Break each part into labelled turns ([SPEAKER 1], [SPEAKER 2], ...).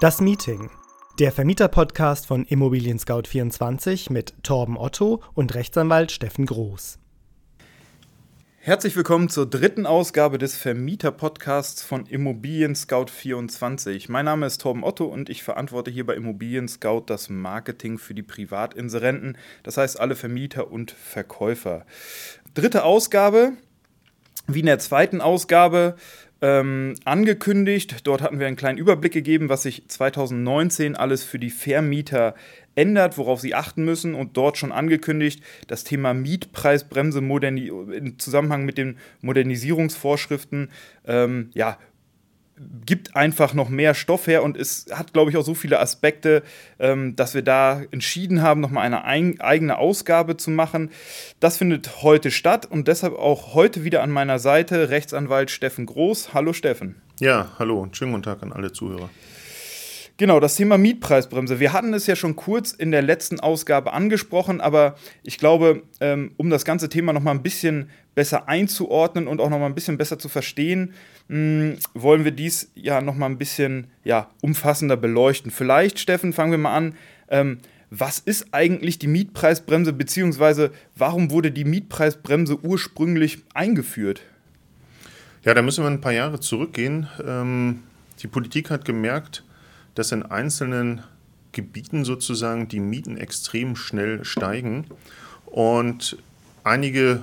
[SPEAKER 1] Das Meeting. Der Vermieter-Podcast von Immobilien Scout 24 mit Torben Otto und Rechtsanwalt Steffen Groß.
[SPEAKER 2] Herzlich willkommen zur dritten Ausgabe des Vermieter-Podcasts von Immobilien Scout 24. Mein Name ist Torben Otto und ich verantworte hier bei Immobilien Scout das Marketing für die Privatinserenten, das heißt alle Vermieter und Verkäufer. Dritte Ausgabe. Wie in der zweiten Ausgabe ähm, angekündigt. Dort hatten wir einen kleinen Überblick gegeben, was sich 2019 alles für die Vermieter ändert, worauf sie achten müssen und dort schon angekündigt, das Thema Mietpreisbremse im Zusammenhang mit den Modernisierungsvorschriften ähm, ja, gibt einfach noch mehr Stoff her und es hat, glaube ich, auch so viele Aspekte, ähm, dass wir da entschieden haben, nochmal eine ein, eigene Ausgabe zu machen. Das findet heute statt und deshalb auch heute wieder an meiner Seite Rechtsanwalt Steffen Groß. Hallo Steffen.
[SPEAKER 3] Ja, hallo und schönen guten Tag an alle Zuhörer.
[SPEAKER 2] Genau, das Thema Mietpreisbremse. Wir hatten es ja schon kurz in der letzten Ausgabe angesprochen, aber ich glaube, ähm, um das ganze Thema noch mal ein bisschen besser einzuordnen und auch noch mal ein bisschen besser zu verstehen, mh, wollen wir dies ja noch mal ein bisschen ja, umfassender beleuchten. Vielleicht, Steffen, fangen wir mal an. Ähm, was ist eigentlich die Mietpreisbremse, beziehungsweise warum wurde die Mietpreisbremse ursprünglich eingeführt?
[SPEAKER 3] Ja, da müssen wir ein paar Jahre zurückgehen. Ähm, die Politik hat gemerkt, dass in einzelnen Gebieten sozusagen die Mieten extrem schnell steigen und einige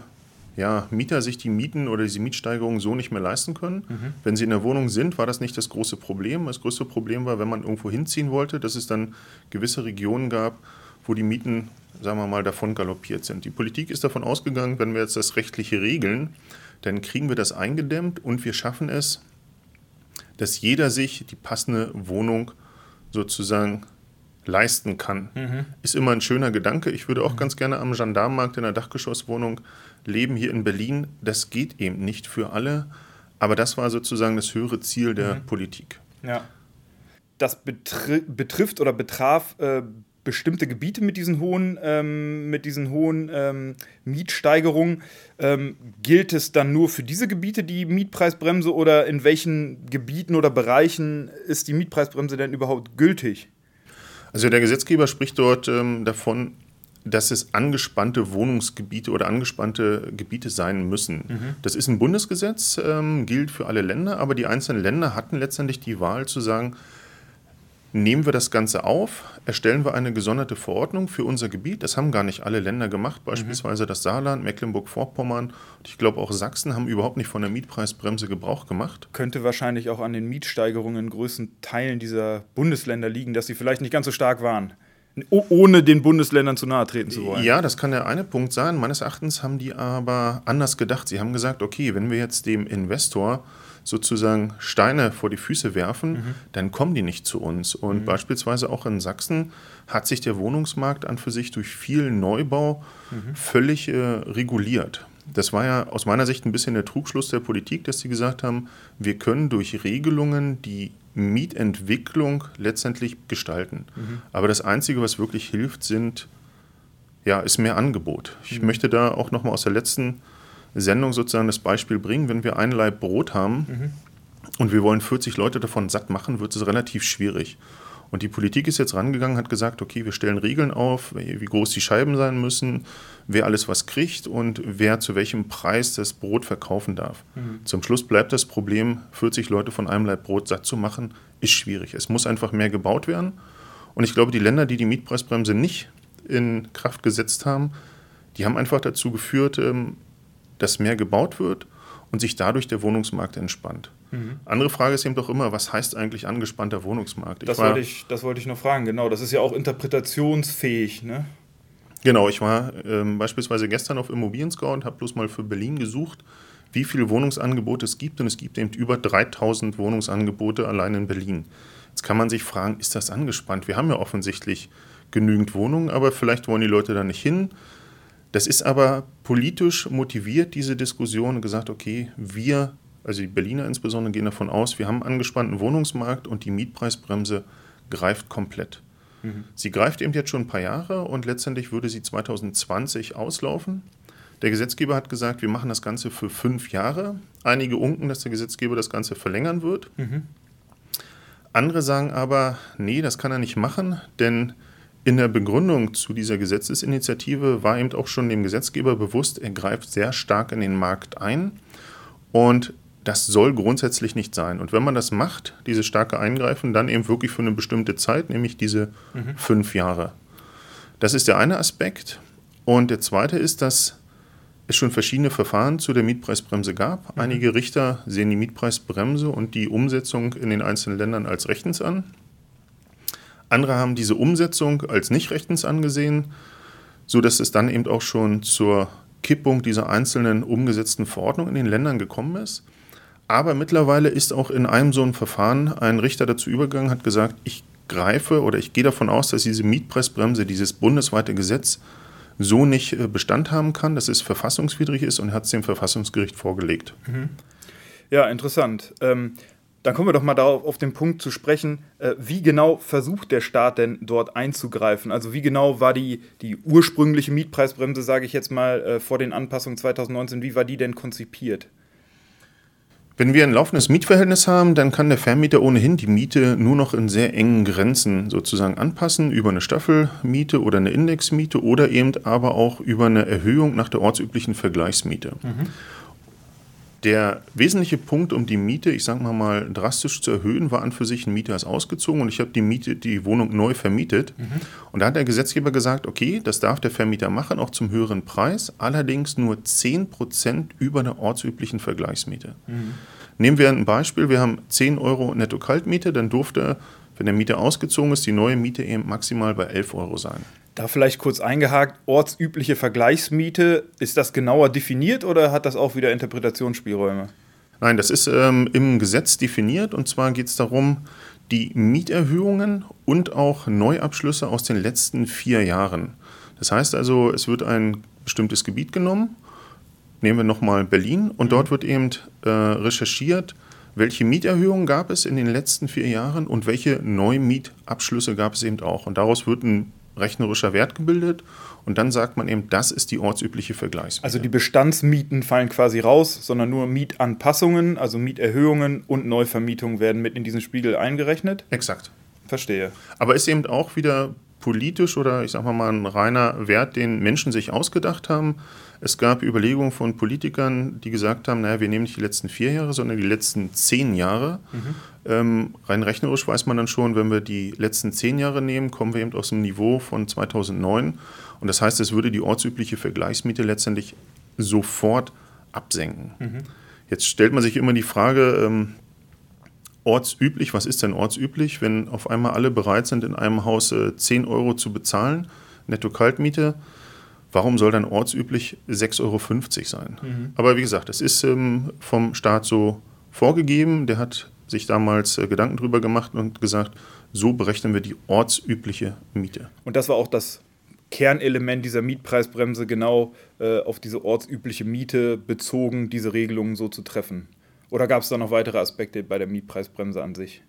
[SPEAKER 3] ja, Mieter sich die Mieten oder diese Mietsteigerungen so nicht mehr leisten können. Mhm. Wenn sie in der Wohnung sind, war das nicht das große Problem. Das größte Problem war, wenn man irgendwo hinziehen wollte, dass es dann gewisse Regionen gab, wo die Mieten, sagen wir mal, davon galoppiert sind. Die Politik ist davon ausgegangen, wenn wir jetzt das rechtliche regeln, dann kriegen wir das eingedämmt und wir schaffen es, dass jeder sich die passende Wohnung sozusagen leisten kann. Mhm. Ist immer ein schöner Gedanke. Ich würde auch mhm. ganz gerne am Gendarmenmarkt in einer Dachgeschosswohnung leben hier in Berlin. Das geht eben nicht für alle, aber das war sozusagen das höhere Ziel der mhm. Politik.
[SPEAKER 2] Ja. Das betri betrifft oder betraf äh, bestimmte Gebiete mit diesen hohen, ähm, mit diesen hohen ähm, Mietsteigerungen. Ähm, gilt es dann nur für diese Gebiete die Mietpreisbremse oder in welchen Gebieten oder Bereichen ist die Mietpreisbremse denn überhaupt gültig?
[SPEAKER 3] Also der Gesetzgeber spricht dort ähm, davon, dass es angespannte Wohnungsgebiete oder angespannte Gebiete sein müssen. Mhm. Das ist ein Bundesgesetz, ähm, gilt für alle Länder, aber die einzelnen Länder hatten letztendlich die Wahl zu sagen, nehmen wir das Ganze auf, erstellen wir eine gesonderte Verordnung für unser Gebiet. Das haben gar nicht alle Länder gemacht, mhm. beispielsweise mhm. das Saarland, Mecklenburg-Vorpommern und ich glaube auch Sachsen haben überhaupt nicht von der Mietpreisbremse Gebrauch gemacht.
[SPEAKER 2] Könnte wahrscheinlich auch an den Mietsteigerungen in größten Teilen dieser Bundesländer liegen, dass sie vielleicht nicht ganz so stark waren ohne den Bundesländern zu nahe treten zu wollen.
[SPEAKER 3] Ja, das kann der eine Punkt sein. Meines Erachtens haben die aber anders gedacht. Sie haben gesagt, okay, wenn wir jetzt dem Investor sozusagen Steine vor die Füße werfen, mhm. dann kommen die nicht zu uns. Und mhm. beispielsweise auch in Sachsen hat sich der Wohnungsmarkt an für sich durch viel Neubau mhm. völlig äh, reguliert. Das war ja aus meiner Sicht ein bisschen der Trugschluss der Politik, dass sie gesagt haben, wir können durch Regelungen die Mietentwicklung letztendlich gestalten. Mhm. Aber das Einzige, was wirklich hilft, sind, ja, ist mehr Angebot. Ich mhm. möchte da auch nochmal aus der letzten Sendung sozusagen das Beispiel bringen. Wenn wir ein Leib Brot haben mhm. und wir wollen 40 Leute davon satt machen, wird es relativ schwierig. Und die Politik ist jetzt rangegangen, hat gesagt, okay, wir stellen Regeln auf, wie groß die Scheiben sein müssen, wer alles was kriegt und wer zu welchem Preis das Brot verkaufen darf. Mhm. Zum Schluss bleibt das Problem, 40 Leute von einem Leib Brot satt zu machen, ist schwierig. Es muss einfach mehr gebaut werden. Und ich glaube, die Länder, die die Mietpreisbremse nicht in Kraft gesetzt haben, die haben einfach dazu geführt, ähm, dass mehr gebaut wird und sich dadurch der Wohnungsmarkt entspannt. Mhm. Andere Frage ist eben doch immer, was heißt eigentlich angespannter Wohnungsmarkt?
[SPEAKER 2] Ich das, war, wollte ich, das wollte ich noch fragen, genau. Das ist ja auch interpretationsfähig, ne?
[SPEAKER 3] Genau, ich war ähm, beispielsweise gestern auf Immobilien Scout und habe bloß mal für Berlin gesucht, wie viele Wohnungsangebote es gibt. Und es gibt eben über 3000 Wohnungsangebote allein in Berlin. Jetzt kann man sich fragen, ist das angespannt? Wir haben ja offensichtlich genügend Wohnungen, aber vielleicht wollen die Leute da nicht hin. Das ist aber politisch motiviert, diese Diskussion, und gesagt, okay, wir, also die Berliner insbesondere, gehen davon aus, wir haben einen angespannten Wohnungsmarkt und die Mietpreisbremse greift komplett. Mhm. Sie greift eben jetzt schon ein paar Jahre und letztendlich würde sie 2020 auslaufen. Der Gesetzgeber hat gesagt, wir machen das Ganze für fünf Jahre. Einige unken, dass der Gesetzgeber das Ganze verlängern wird. Mhm. Andere sagen aber, nee, das kann er nicht machen, denn in der Begründung zu dieser Gesetzesinitiative war eben auch schon dem Gesetzgeber bewusst, er greift sehr stark in den Markt ein und das soll grundsätzlich nicht sein. Und wenn man das macht, dieses starke Eingreifen, dann eben wirklich für eine bestimmte Zeit, nämlich diese mhm. fünf Jahre. Das ist der eine Aspekt. Und der zweite ist, dass es schon verschiedene Verfahren zu der Mietpreisbremse gab. Mhm. Einige Richter sehen die Mietpreisbremse und die Umsetzung in den einzelnen Ländern als rechtens an. Andere haben diese Umsetzung als nicht rechtens angesehen, sodass es dann eben auch schon zur Kippung dieser einzelnen umgesetzten Verordnungen in den Ländern gekommen ist. Aber mittlerweile ist auch in einem so einem Verfahren ein Richter dazu übergegangen, hat gesagt, ich greife oder ich gehe davon aus, dass diese Mietpreisbremse, dieses bundesweite Gesetz, so nicht äh, Bestand haben kann, dass es verfassungswidrig ist und hat es dem Verfassungsgericht vorgelegt. Mhm.
[SPEAKER 2] Ja, interessant. Ähm, dann kommen wir doch mal darauf auf den Punkt zu sprechen, äh, wie genau versucht der Staat denn dort einzugreifen? Also wie genau war die, die ursprüngliche Mietpreisbremse, sage ich jetzt mal, äh, vor den Anpassungen 2019, wie war die denn konzipiert?
[SPEAKER 3] Wenn wir ein laufendes Mietverhältnis haben, dann kann der Vermieter ohnehin die Miete nur noch in sehr engen Grenzen sozusagen anpassen, über eine Staffelmiete oder eine Indexmiete oder eben aber auch über eine Erhöhung nach der ortsüblichen Vergleichsmiete. Mhm. Der wesentliche Punkt, um die Miete, ich sage mal, mal drastisch zu erhöhen, war an für sich, ein Mieter ist ausgezogen und ich habe die Miete, die Wohnung neu vermietet. Mhm. Und da hat der Gesetzgeber gesagt, okay, das darf der Vermieter machen, auch zum höheren Preis, allerdings nur 10% über der ortsüblichen Vergleichsmiete. Mhm. Nehmen wir ein Beispiel, wir haben 10 Euro Netto-Kaltmiete, dann durfte, wenn der Mieter ausgezogen ist, die neue Miete eben maximal bei 11 Euro sein.
[SPEAKER 2] Da vielleicht kurz eingehakt, ortsübliche Vergleichsmiete, ist das genauer definiert oder hat das auch wieder Interpretationsspielräume?
[SPEAKER 3] Nein, das ist ähm, im Gesetz definiert und zwar geht es darum, die Mieterhöhungen und auch Neuabschlüsse aus den letzten vier Jahren. Das heißt also, es wird ein bestimmtes Gebiet genommen, nehmen wir nochmal Berlin, und dort wird eben äh, recherchiert, welche Mieterhöhungen gab es in den letzten vier Jahren und welche Neumietabschlüsse gab es eben auch. Und daraus wird ein rechnerischer Wert gebildet und dann sagt man eben, das ist die ortsübliche Vergleichsmiete.
[SPEAKER 2] Also die Bestandsmieten fallen quasi raus, sondern nur Mietanpassungen, also Mieterhöhungen und Neuvermietungen werden mit in diesen Spiegel eingerechnet?
[SPEAKER 3] Exakt.
[SPEAKER 2] Verstehe.
[SPEAKER 3] Aber ist eben auch wieder politisch oder ich sage mal ein reiner Wert, den Menschen sich ausgedacht haben. Es gab Überlegungen von Politikern, die gesagt haben, naja, wir nehmen nicht die letzten vier Jahre, sondern die letzten zehn Jahre. Mhm. Ähm, rein rechnerisch weiß man dann schon, wenn wir die letzten zehn Jahre nehmen, kommen wir eben aus dem Niveau von 2009. Und das heißt, es würde die ortsübliche Vergleichsmiete letztendlich sofort absenken. Mhm. Jetzt stellt man sich immer die Frage, ähm, ortsüblich, was ist denn ortsüblich, wenn auf einmal alle bereit sind, in einem Haus äh, 10 Euro zu bezahlen, Netto-Kaltmiete, warum soll dann ortsüblich 6,50 Euro sein? Mhm. Aber wie gesagt, es ist ähm, vom Staat so vorgegeben, der hat sich damals äh, Gedanken drüber gemacht und gesagt, so berechnen wir die ortsübliche Miete.
[SPEAKER 2] Und das war auch das Kernelement dieser Mietpreisbremse, genau äh, auf diese ortsübliche Miete bezogen, diese Regelungen so zu treffen. Oder gab es da noch weitere Aspekte bei der Mietpreisbremse an sich?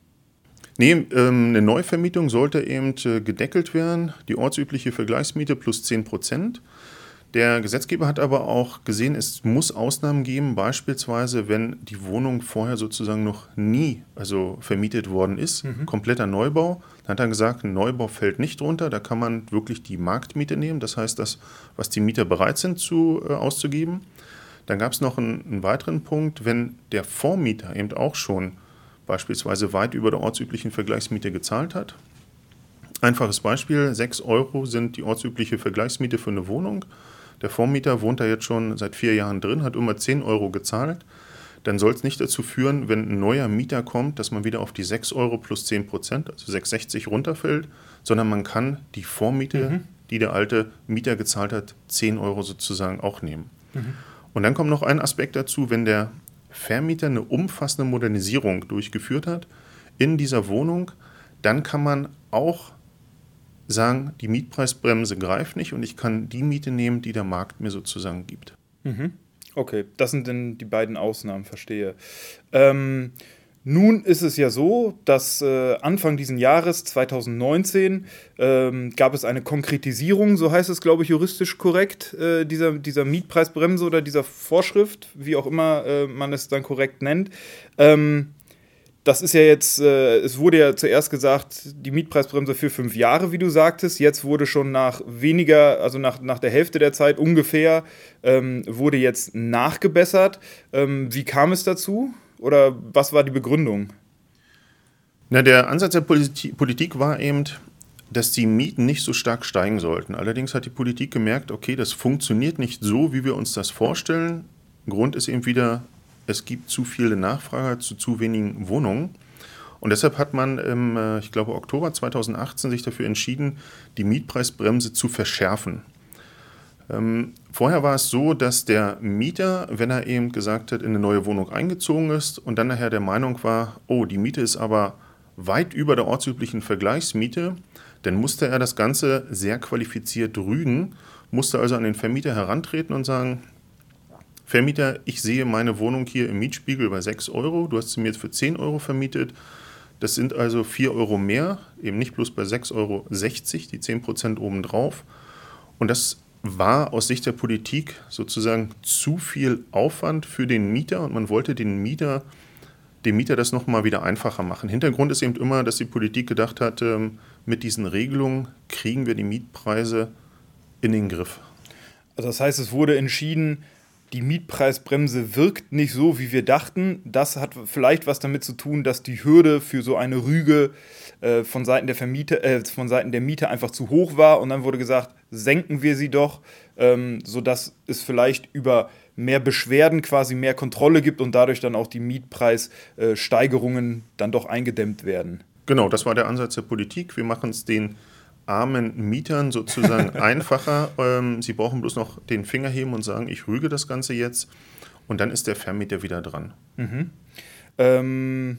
[SPEAKER 3] Nee, ähm, eine Neuvermietung sollte eben äh, gedeckelt werden, die ortsübliche Vergleichsmiete plus 10 Prozent. Der Gesetzgeber hat aber auch gesehen, es muss Ausnahmen geben, beispielsweise wenn die Wohnung vorher sozusagen noch nie also vermietet worden ist, mhm. kompletter Neubau. Dann hat er gesagt, ein Neubau fällt nicht drunter, da kann man wirklich die Marktmiete nehmen, das heißt das, was die Mieter bereit sind zu, äh, auszugeben. Dann gab es noch einen, einen, weiteren Punkt, wenn der Vormieter eben auch schon beispielsweise weit über der ortsüblichen Vergleichsmiete gezahlt hat. Einfaches Beispiel, 6 Euro sind die ortsübliche Vergleichsmiete für eine Wohnung. Der Vormieter wohnt da jetzt schon seit vier Jahren drin, hat immer 10 Euro gezahlt. Dann soll es nicht dazu führen, wenn ein neuer Mieter kommt, dass man wieder auf die 6 Euro plus 10 Prozent, also 6,60 runterfällt, sondern man kann die Vormiete, mhm. die der alte Mieter gezahlt hat, 10 Euro sozusagen auch nehmen. Mhm. Und dann kommt noch ein Aspekt dazu, wenn der Vermieter eine umfassende Modernisierung durchgeführt hat in dieser Wohnung, dann kann man auch sagen, die Mietpreisbremse greift nicht und ich kann die Miete nehmen, die der Markt mir sozusagen gibt.
[SPEAKER 2] Mhm. Okay, das sind denn die beiden Ausnahmen, verstehe. Ähm, nun ist es ja so, dass äh, Anfang dieses Jahres, 2019, ähm, gab es eine Konkretisierung, so heißt es, glaube ich, juristisch korrekt, äh, dieser, dieser Mietpreisbremse oder dieser Vorschrift, wie auch immer äh, man es dann korrekt nennt. Ähm, das ist ja jetzt, äh, es wurde ja zuerst gesagt, die Mietpreisbremse für fünf Jahre, wie du sagtest. Jetzt wurde schon nach weniger, also nach, nach der Hälfte der Zeit ungefähr, ähm, wurde jetzt nachgebessert. Ähm, wie kam es dazu? Oder was war die Begründung?
[SPEAKER 3] Na, der Ansatz der Politik war eben, dass die Mieten nicht so stark steigen sollten. Allerdings hat die Politik gemerkt, okay, das funktioniert nicht so, wie wir uns das vorstellen. Grund ist eben wieder, es gibt zu viele Nachfrager zu zu wenigen Wohnungen. Und deshalb hat man im, äh, ich glaube, Oktober 2018 sich dafür entschieden, die Mietpreisbremse zu verschärfen. Ähm, vorher war es so, dass der Mieter, wenn er eben gesagt hat, in eine neue Wohnung eingezogen ist und dann nachher der Meinung war, oh, die Miete ist aber weit über der ortsüblichen Vergleichsmiete, dann musste er das Ganze sehr qualifiziert rügen, musste also an den Vermieter herantreten und sagen, Vermieter, ich sehe meine Wohnung hier im Mietspiegel bei 6 Euro, du hast sie mir jetzt für 10 Euro vermietet, das sind also 4 Euro mehr, eben nicht bloß bei 6,60 Euro, die 10 Prozent obendrauf. Und das war aus Sicht der Politik sozusagen zu viel Aufwand für den Mieter und man wollte den Mieter, dem Mieter das nochmal wieder einfacher machen. Hintergrund ist eben immer, dass die Politik gedacht hat, ähm, mit diesen Regelungen kriegen wir die Mietpreise in den Griff.
[SPEAKER 2] Also das heißt, es wurde entschieden, die Mietpreisbremse wirkt nicht so, wie wir dachten. Das hat vielleicht was damit zu tun, dass die Hürde für so eine Rüge äh, von, Seiten der Vermieter, äh, von Seiten der Mieter einfach zu hoch war. Und dann wurde gesagt, senken wir sie doch, ähm, sodass es vielleicht über mehr Beschwerden quasi mehr Kontrolle gibt und dadurch dann auch die Mietpreissteigerungen dann doch eingedämmt werden.
[SPEAKER 3] Genau, das war der Ansatz der Politik. Wir machen es den armen Mietern sozusagen einfacher. Ähm, sie brauchen bloß noch den Finger heben und sagen, ich rüge das Ganze jetzt. Und dann ist der Vermieter wieder dran.
[SPEAKER 2] Mhm. Ähm,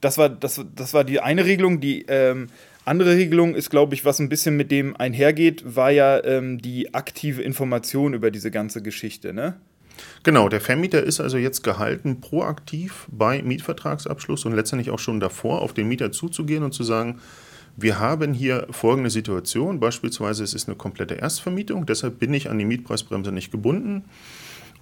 [SPEAKER 2] das, war, das, das war die eine Regelung. Die ähm, andere Regelung ist, glaube ich, was ein bisschen mit dem einhergeht, war ja ähm, die aktive Information über diese ganze Geschichte. Ne?
[SPEAKER 3] Genau, der Vermieter ist also jetzt gehalten, proaktiv bei Mietvertragsabschluss und letztendlich auch schon davor auf den Mieter zuzugehen und zu sagen, wir haben hier folgende Situation, beispielsweise es ist eine komplette Erstvermietung, deshalb bin ich an die Mietpreisbremse nicht gebunden.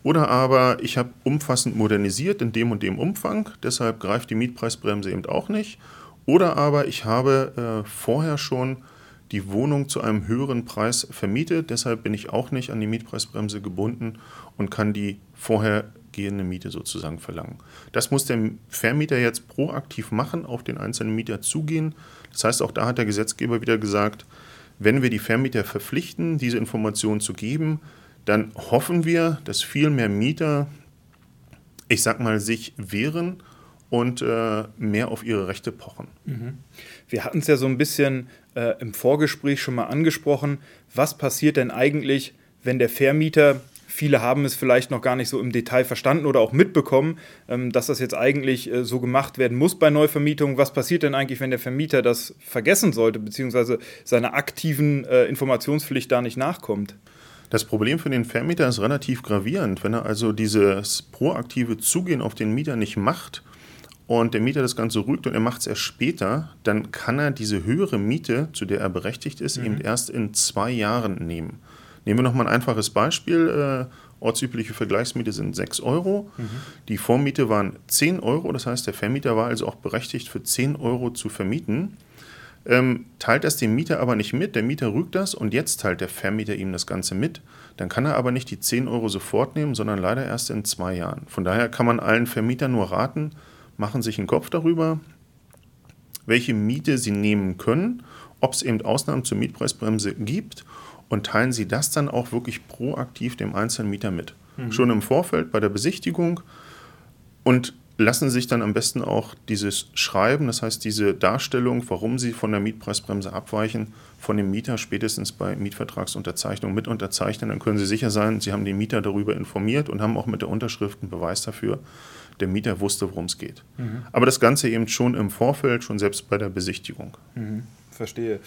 [SPEAKER 3] Oder aber ich habe umfassend modernisiert in dem und dem Umfang, deshalb greift die Mietpreisbremse eben auch nicht. Oder aber ich habe äh, vorher schon die Wohnung zu einem höheren Preis vermietet, deshalb bin ich auch nicht an die Mietpreisbremse gebunden und kann die vorhergehende Miete sozusagen verlangen. Das muss der Vermieter jetzt proaktiv machen, auf den einzelnen Mieter zugehen, das heißt, auch da hat der Gesetzgeber wieder gesagt, wenn wir die Vermieter verpflichten, diese Informationen zu geben, dann hoffen wir, dass viel mehr Mieter, ich sag mal, sich wehren und äh, mehr auf ihre Rechte pochen.
[SPEAKER 2] Mhm. Wir hatten es ja so ein bisschen äh, im Vorgespräch schon mal angesprochen. Was passiert denn eigentlich, wenn der Vermieter Viele haben es vielleicht noch gar nicht so im Detail verstanden oder auch mitbekommen, ähm, dass das jetzt eigentlich äh, so gemacht werden muss bei Neuvermietungen. Was passiert denn eigentlich, wenn der Vermieter das vergessen sollte, beziehungsweise seiner aktiven äh, Informationspflicht da nicht nachkommt?
[SPEAKER 3] Das Problem für den Vermieter ist relativ gravierend. Wenn er also dieses proaktive Zugehen auf den Mieter nicht macht und der Mieter das Ganze rügt und er macht es erst später, dann kann er diese höhere Miete, zu der er berechtigt ist, mhm. eben erst in zwei Jahren nehmen. Nehmen wir nochmal ein einfaches Beispiel. Äh, ortsübliche Vergleichsmiete sind 6 Euro. Mhm. Die Vormiete waren 10 Euro. Das heißt, der Vermieter war also auch berechtigt, für 10 Euro zu vermieten. Ähm, teilt das dem Mieter aber nicht mit, der Mieter rügt das und jetzt teilt der Vermieter ihm das Ganze mit, dann kann er aber nicht die 10 Euro sofort nehmen, sondern leider erst in zwei Jahren. Von daher kann man allen Vermietern nur raten, machen sich einen Kopf darüber, welche Miete sie nehmen können, ob es eben Ausnahmen zur Mietpreisbremse gibt und teilen Sie das dann auch wirklich proaktiv dem einzelnen Mieter mit. Mhm. Schon im Vorfeld bei der Besichtigung und lassen sich dann am besten auch dieses Schreiben, das heißt diese Darstellung, warum Sie von der Mietpreisbremse abweichen, von dem Mieter spätestens bei Mietvertragsunterzeichnung mit unterzeichnen. Dann können Sie sicher sein, Sie haben den Mieter darüber informiert und haben auch mit der Unterschrift einen Beweis dafür. Der Mieter wusste, worum es geht. Mhm. Aber das Ganze eben schon im Vorfeld, schon selbst bei der Besichtigung.
[SPEAKER 2] Mhm. Verstehe.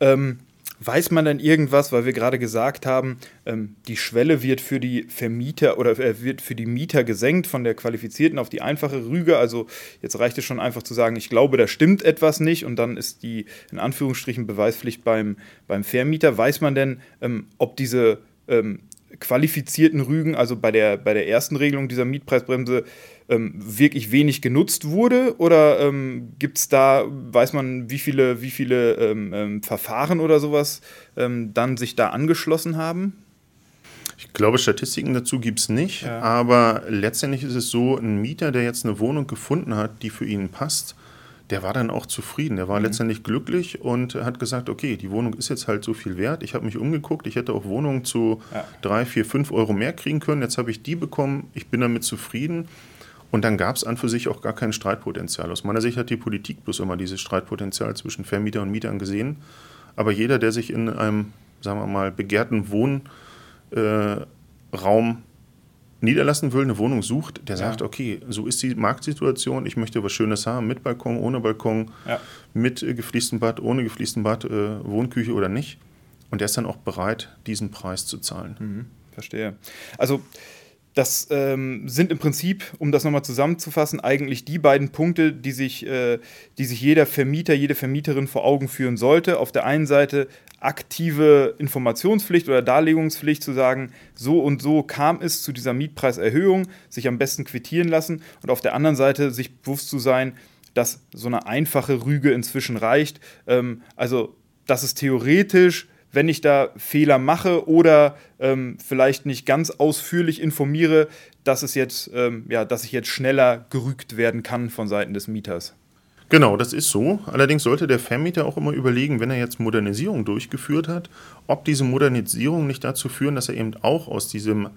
[SPEAKER 2] Ähm Weiß man dann irgendwas, weil wir gerade gesagt haben, ähm, die Schwelle wird für die Vermieter oder äh, wird für die Mieter gesenkt von der qualifizierten auf die einfache Rüge. Also jetzt reicht es schon einfach zu sagen, ich glaube, da stimmt etwas nicht und dann ist die in Anführungsstrichen Beweispflicht beim, beim Vermieter. Weiß man denn, ähm, ob diese ähm, qualifizierten Rügen, also bei der, bei der ersten Regelung dieser Mietpreisbremse, ähm, wirklich wenig genutzt wurde? Oder ähm, gibt es da, weiß man, wie viele, wie viele ähm, ähm Verfahren oder sowas ähm, dann sich da angeschlossen haben?
[SPEAKER 3] Ich glaube, Statistiken dazu gibt es nicht, ja. aber letztendlich ist es so, ein Mieter, der jetzt eine Wohnung gefunden hat, die für ihn passt, der war dann auch zufrieden. Der war mhm. letztendlich glücklich und hat gesagt, okay, die Wohnung ist jetzt halt so viel wert. Ich habe mich umgeguckt, ich hätte auch Wohnungen zu ja. 3, 4, 5 Euro mehr kriegen können. Jetzt habe ich die bekommen, ich bin damit zufrieden. Und dann gab es an für sich auch gar kein Streitpotenzial. Aus meiner Sicht hat die Politik bloß immer dieses Streitpotenzial zwischen Vermieter und Mietern gesehen. Aber jeder, der sich in einem, sagen wir mal, begehrten Wohnraum äh, niederlassen will, eine Wohnung sucht, der ja. sagt, okay, so ist die Marktsituation, ich möchte was Schönes haben, mit Balkon, ohne Balkon, ja. mit äh, gefließtem Bad, ohne gefließtem Bad, äh, Wohnküche oder nicht. Und der ist dann auch bereit, diesen Preis zu zahlen.
[SPEAKER 2] Mhm, verstehe. Also das ähm, sind im Prinzip, um das nochmal zusammenzufassen, eigentlich die beiden Punkte, die sich, äh, die sich jeder Vermieter, jede Vermieterin vor Augen führen sollte. Auf der einen Seite aktive Informationspflicht oder Darlegungspflicht zu sagen, so und so kam es zu dieser Mietpreiserhöhung, sich am besten quittieren lassen und auf der anderen Seite sich bewusst zu sein, dass so eine einfache Rüge inzwischen reicht. Ähm, also, dass es theoretisch wenn ich da Fehler mache oder ähm, vielleicht nicht ganz ausführlich informiere, dass es jetzt, ähm, ja, dass ich jetzt schneller gerügt werden kann von Seiten des Mieters.
[SPEAKER 3] Genau, das ist so. Allerdings sollte der Vermieter auch immer überlegen, wenn er jetzt Modernisierung durchgeführt hat, ob diese Modernisierung nicht dazu führen, dass er eben auch aus diesem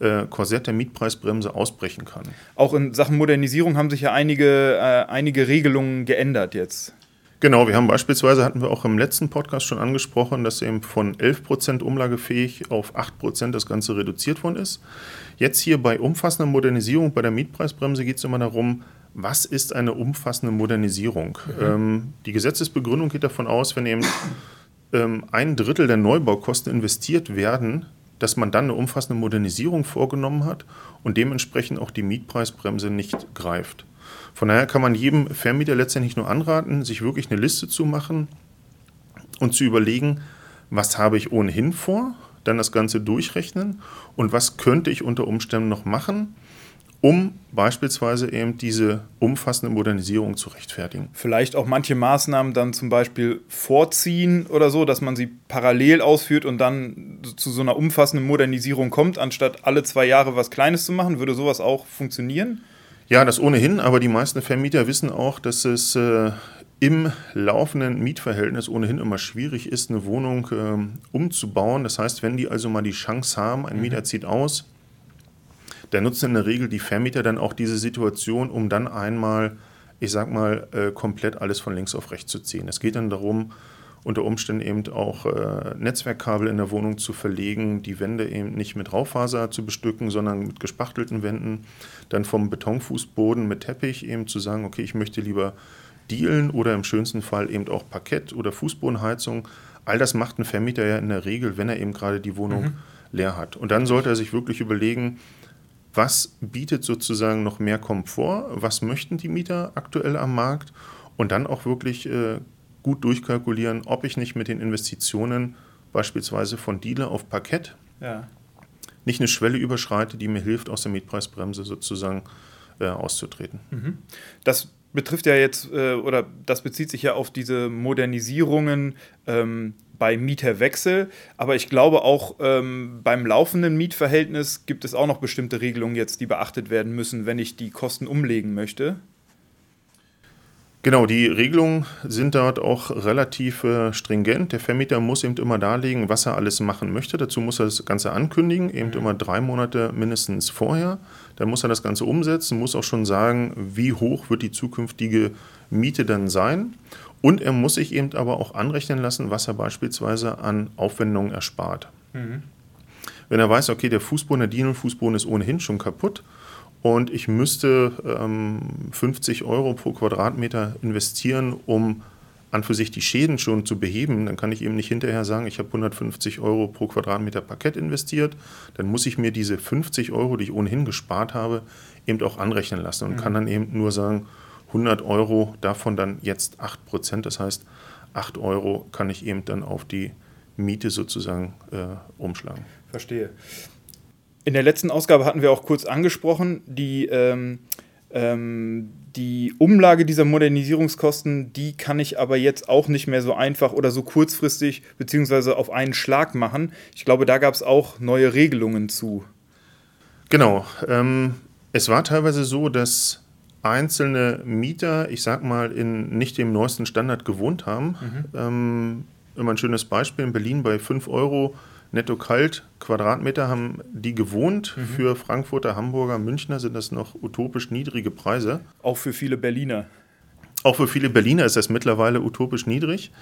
[SPEAKER 3] äh, Korsett der Mietpreisbremse ausbrechen kann.
[SPEAKER 2] Auch in Sachen Modernisierung haben sich ja einige, äh, einige Regelungen geändert jetzt.
[SPEAKER 3] Genau, wir haben beispielsweise, hatten wir auch im letzten Podcast schon angesprochen, dass eben von 11% umlagefähig auf 8% das Ganze reduziert worden ist. Jetzt hier bei umfassender Modernisierung bei der Mietpreisbremse geht es immer darum, was ist eine umfassende Modernisierung? Mhm. Ähm, die Gesetzesbegründung geht davon aus, wenn eben ähm, ein Drittel der Neubaukosten investiert werden, dass man dann eine umfassende Modernisierung vorgenommen hat und dementsprechend auch die Mietpreisbremse nicht greift. Von daher kann man jedem Vermieter letztendlich nur anraten, sich wirklich eine Liste zu machen und zu überlegen, was habe ich ohnehin vor, dann das Ganze durchrechnen und was könnte ich unter Umständen noch machen, um beispielsweise eben diese umfassende Modernisierung zu rechtfertigen.
[SPEAKER 2] Vielleicht auch manche Maßnahmen dann zum Beispiel vorziehen oder so, dass man sie parallel ausführt und dann zu so einer umfassenden Modernisierung kommt, anstatt alle zwei Jahre was Kleines zu machen. Würde sowas auch funktionieren?
[SPEAKER 3] Ja, das ohnehin, aber die meisten Vermieter wissen auch, dass es äh, im laufenden Mietverhältnis ohnehin immer schwierig ist, eine Wohnung äh, umzubauen. Das heißt, wenn die also mal die Chance haben, ein mhm. Mieter zieht aus, dann nutzen in der Regel die Vermieter dann auch diese Situation, um dann einmal, ich sag mal, äh, komplett alles von links auf rechts zu ziehen. Es geht dann darum, unter Umständen eben auch äh, Netzwerkkabel in der Wohnung zu verlegen, die Wände eben nicht mit Raufaser zu bestücken, sondern mit gespachtelten Wänden, dann vom Betonfußboden mit Teppich eben zu sagen, okay, ich möchte lieber Dielen oder im schönsten Fall eben auch Parkett oder Fußbodenheizung. All das macht ein Vermieter ja in der Regel, wenn er eben gerade die Wohnung mhm. leer hat. Und dann sollte er sich wirklich überlegen, was bietet sozusagen noch mehr Komfort, was möchten die Mieter aktuell am Markt und dann auch wirklich äh, gut durchkalkulieren, ob ich nicht mit den Investitionen beispielsweise von Dealer auf Parkett ja. nicht eine Schwelle überschreite, die mir hilft, aus der Mietpreisbremse sozusagen äh, auszutreten. Mhm.
[SPEAKER 2] Das betrifft ja jetzt, äh, oder das bezieht sich ja auf diese Modernisierungen ähm, bei Mieterwechsel. Aber ich glaube auch ähm, beim laufenden Mietverhältnis gibt es auch noch bestimmte Regelungen jetzt, die beachtet werden müssen, wenn ich die Kosten umlegen möchte.
[SPEAKER 3] Genau, die Regelungen sind dort auch relativ äh, stringent. Der Vermieter muss eben immer darlegen, was er alles machen möchte. Dazu muss er das Ganze ankündigen, eben mhm. immer drei Monate mindestens vorher. Dann muss er das Ganze umsetzen, muss auch schon sagen, wie hoch wird die zukünftige Miete dann sein. Und er muss sich eben aber auch anrechnen lassen, was er beispielsweise an Aufwendungen erspart. Mhm. Wenn er weiß, okay, der Fußboden, der Dienenfußboden ist ohnehin schon kaputt und ich müsste ähm, 50 Euro pro Quadratmeter investieren, um an für sich die Schäden schon zu beheben, dann kann ich eben nicht hinterher sagen, ich habe 150 Euro pro Quadratmeter Parkett investiert. Dann muss ich mir diese 50 Euro, die ich ohnehin gespart habe, eben auch anrechnen lassen und mhm. kann dann eben nur sagen, 100 Euro, davon dann jetzt 8 Prozent. Das heißt, 8 Euro kann ich eben dann auf die Miete sozusagen äh, umschlagen.
[SPEAKER 2] Verstehe. In der letzten Ausgabe hatten wir auch kurz angesprochen, die, ähm, ähm, die Umlage dieser Modernisierungskosten, die kann ich aber jetzt auch nicht mehr so einfach oder so kurzfristig beziehungsweise auf einen Schlag machen. Ich glaube, da gab es auch neue Regelungen zu.
[SPEAKER 3] Genau. Ähm, es war teilweise so, dass einzelne Mieter, ich sag mal, in nicht dem neuesten Standard gewohnt haben. Mhm. Ähm, immer ein schönes Beispiel in Berlin bei 5 Euro netto kalt Quadratmeter haben die gewohnt. Mhm. Für Frankfurter, Hamburger, Münchner sind das noch utopisch niedrige Preise.
[SPEAKER 2] Auch für viele Berliner.
[SPEAKER 3] Auch für viele Berliner ist das mittlerweile utopisch niedrig.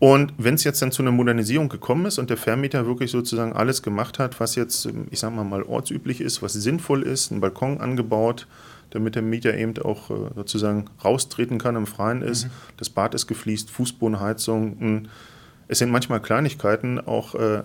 [SPEAKER 3] Und wenn es jetzt dann zu einer Modernisierung gekommen ist und der Vermieter wirklich sozusagen alles gemacht hat, was jetzt, ich sage mal, mal ortsüblich ist, was sinnvoll ist, einen Balkon angebaut, damit der Mieter eben auch äh, sozusagen raustreten kann, im Freien ist, mhm. das Bad ist gefliest, Fußbodenheizung, ein es sind manchmal Kleinigkeiten, auch äh,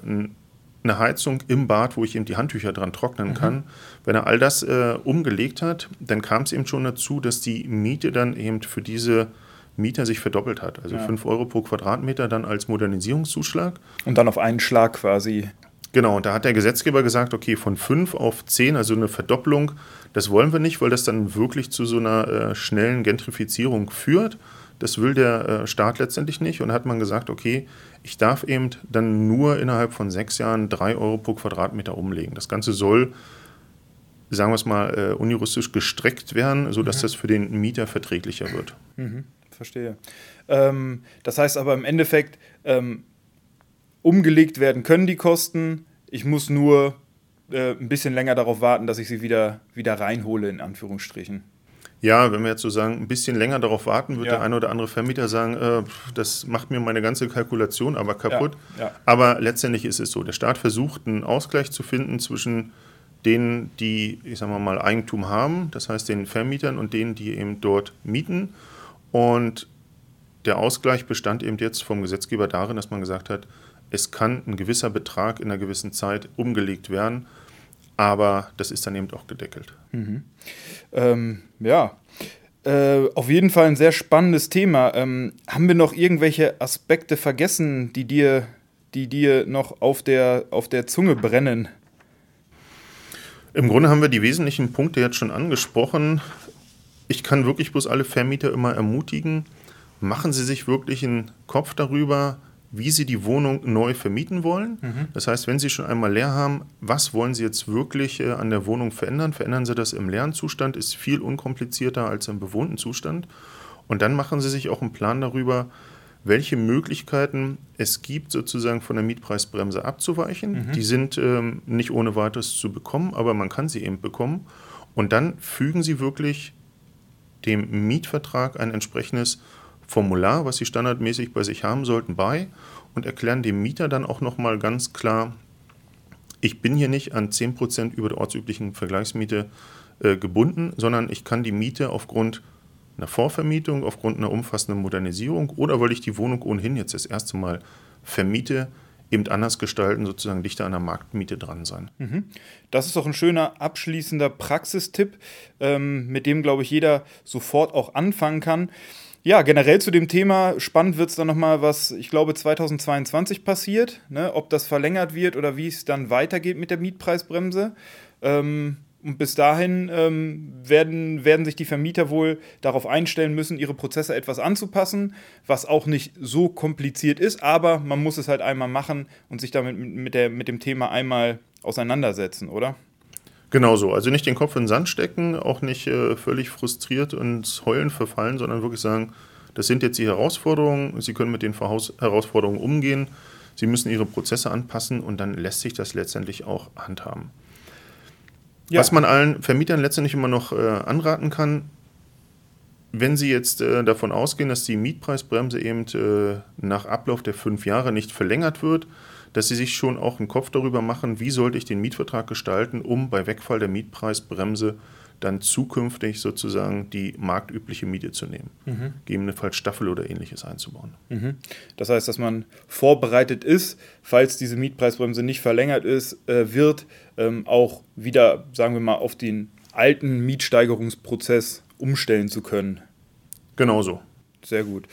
[SPEAKER 3] eine Heizung im Bad, wo ich eben die Handtücher dran trocknen mhm. kann. Wenn er all das äh, umgelegt hat, dann kam es eben schon dazu, dass die Miete dann eben für diese Mieter sich verdoppelt hat. Also ja. 5 Euro pro Quadratmeter dann als Modernisierungszuschlag.
[SPEAKER 2] Und dann auf einen Schlag quasi.
[SPEAKER 3] Genau, und da hat der Gesetzgeber gesagt, okay, von 5 auf 10, also eine Verdopplung, das wollen wir nicht, weil das dann wirklich zu so einer äh, schnellen Gentrifizierung führt. Das will der äh, Staat letztendlich nicht. Und hat man gesagt, okay, ich darf eben dann nur innerhalb von sechs Jahren drei Euro pro Quadratmeter umlegen. Das Ganze soll, sagen wir es mal, äh, unjuristisch gestreckt werden, sodass mhm. das für den Mieter verträglicher wird.
[SPEAKER 2] Mhm, verstehe. Ähm, das heißt aber im Endeffekt, ähm, umgelegt werden können die Kosten. Ich muss nur äh, ein bisschen länger darauf warten, dass ich sie wieder, wieder reinhole, in Anführungsstrichen.
[SPEAKER 3] Ja, wenn wir jetzt so sagen, ein bisschen länger darauf warten, wird ja. der eine oder andere Vermieter sagen, äh, das macht mir meine ganze Kalkulation aber kaputt. Ja. Ja. Aber letztendlich ist es so, der Staat versucht einen Ausgleich zu finden zwischen denen, die, ich sage mal, Eigentum haben, das heißt den Vermietern und denen, die eben dort mieten. Und der Ausgleich bestand eben jetzt vom Gesetzgeber darin, dass man gesagt hat, es kann ein gewisser Betrag in einer gewissen Zeit umgelegt werden aber das ist dann eben auch gedeckelt.
[SPEAKER 2] Mhm. Ähm, ja, äh, auf jeden Fall ein sehr spannendes Thema. Ähm, haben wir noch irgendwelche Aspekte vergessen, die dir, die dir noch auf der, auf der Zunge brennen?
[SPEAKER 3] Im Grunde haben wir die wesentlichen Punkte jetzt schon angesprochen. Ich kann wirklich bloß alle Vermieter immer ermutigen, machen Sie sich wirklich einen Kopf darüber, wie Sie die Wohnung neu vermieten wollen. Mhm. Das heißt, wenn Sie schon einmal leer haben, was wollen Sie jetzt wirklich äh, an der Wohnung verändern? Verändern Sie das im leeren Zustand, ist viel unkomplizierter als im bewohnten Zustand. Und dann machen Sie sich auch einen Plan darüber, welche Möglichkeiten es gibt, sozusagen von der Mietpreisbremse abzuweichen. Mhm. Die sind ähm, nicht ohne weiteres zu bekommen, aber man kann sie eben bekommen. Und dann fügen Sie wirklich dem Mietvertrag ein entsprechendes Formular, was Sie standardmäßig bei sich haben sollten, bei und erklären dem Mieter dann auch nochmal ganz klar, ich bin hier nicht an 10% über der ortsüblichen Vergleichsmiete äh, gebunden, sondern ich kann die Miete aufgrund einer Vorvermietung, aufgrund einer umfassenden Modernisierung oder weil ich die Wohnung ohnehin jetzt das erste Mal vermiete, eben anders gestalten, sozusagen dichter an der Marktmiete dran sein.
[SPEAKER 2] Mhm. Das ist doch ein schöner abschließender Praxistipp, ähm, mit dem, glaube ich, jeder sofort auch anfangen kann. Ja, generell zu dem Thema spannend wird es dann nochmal, was ich glaube 2022 passiert, ne? ob das verlängert wird oder wie es dann weitergeht mit der Mietpreisbremse. Ähm, und bis dahin ähm, werden, werden sich die Vermieter wohl darauf einstellen müssen, ihre Prozesse etwas anzupassen, was auch nicht so kompliziert ist, aber man muss es halt einmal machen und sich damit mit, der, mit dem Thema einmal auseinandersetzen, oder?
[SPEAKER 3] Genau so. Also nicht den Kopf in den Sand stecken, auch nicht äh, völlig frustriert und heulen verfallen, sondern wirklich sagen, das sind jetzt die Herausforderungen, Sie können mit den Herausforderungen umgehen, Sie müssen Ihre Prozesse anpassen und dann lässt sich das letztendlich auch handhaben. Ja. Was man allen Vermietern letztendlich immer noch äh, anraten kann, wenn Sie jetzt äh, davon ausgehen, dass die Mietpreisbremse eben äh, nach Ablauf der fünf Jahre nicht verlängert wird, dass sie sich schon auch einen Kopf darüber machen, wie sollte ich den Mietvertrag gestalten, um bei Wegfall der Mietpreisbremse dann zukünftig sozusagen die marktübliche Miete zu nehmen. Mhm. Gegebenenfalls Staffel oder ähnliches einzubauen.
[SPEAKER 2] Mhm. Das heißt, dass man vorbereitet ist, falls diese Mietpreisbremse nicht verlängert ist, äh, wird, ähm, auch wieder, sagen wir mal, auf den alten Mietsteigerungsprozess umstellen zu können.
[SPEAKER 3] Genau so.
[SPEAKER 2] Sehr gut.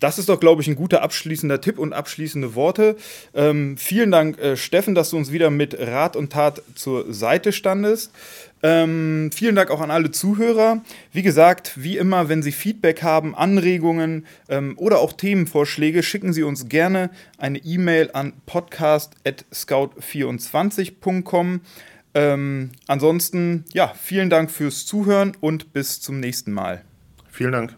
[SPEAKER 2] Das ist doch, glaube ich, ein guter abschließender Tipp und abschließende Worte. Ähm, vielen Dank, äh, Steffen, dass du uns wieder mit Rat und Tat zur Seite standest. Ähm, vielen Dank auch an alle Zuhörer. Wie gesagt, wie immer, wenn Sie Feedback haben, Anregungen ähm, oder auch Themenvorschläge, schicken Sie uns gerne eine E-Mail an podcast.scout24.com. Ähm, ansonsten, ja, vielen Dank fürs Zuhören und bis zum nächsten Mal.
[SPEAKER 3] Vielen Dank.